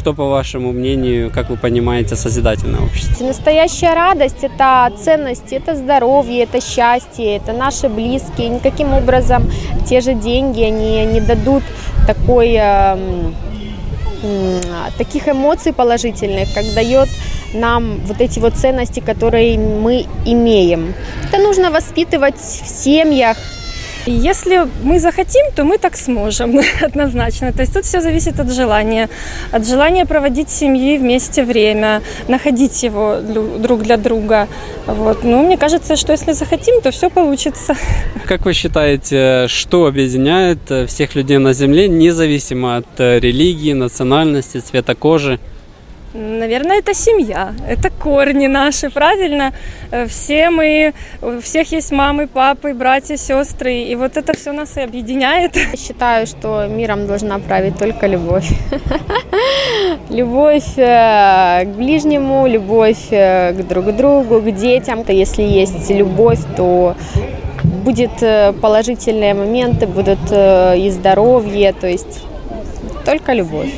что, по вашему мнению, как вы понимаете, созидательное общество? Настоящая радость – это ценности, это здоровье, это счастье, это наши близкие. Никаким образом те же деньги, они не дадут такой, эм, таких эмоций положительных, как дает нам вот эти вот ценности, которые мы имеем. Это нужно воспитывать в семьях, если мы захотим, то мы так сможем, однозначно. То есть тут все зависит от желания. От желания проводить семьи вместе время, находить его друг для друга. Вот. Ну, мне кажется, что если захотим, то все получится. Как вы считаете, что объединяет всех людей на Земле, независимо от религии, национальности, цвета кожи? Наверное, это семья, это корни наши, правильно? Э, все мы, у всех есть мамы, папы, братья, сестры, и вот это все нас и объединяет. Я считаю, что миром должна править только любовь. Любовь э, к ближнему, любовь э, к друг другу, к детям. Если есть любовь, то будет положительные моменты, будут и здоровье, то есть только любовь.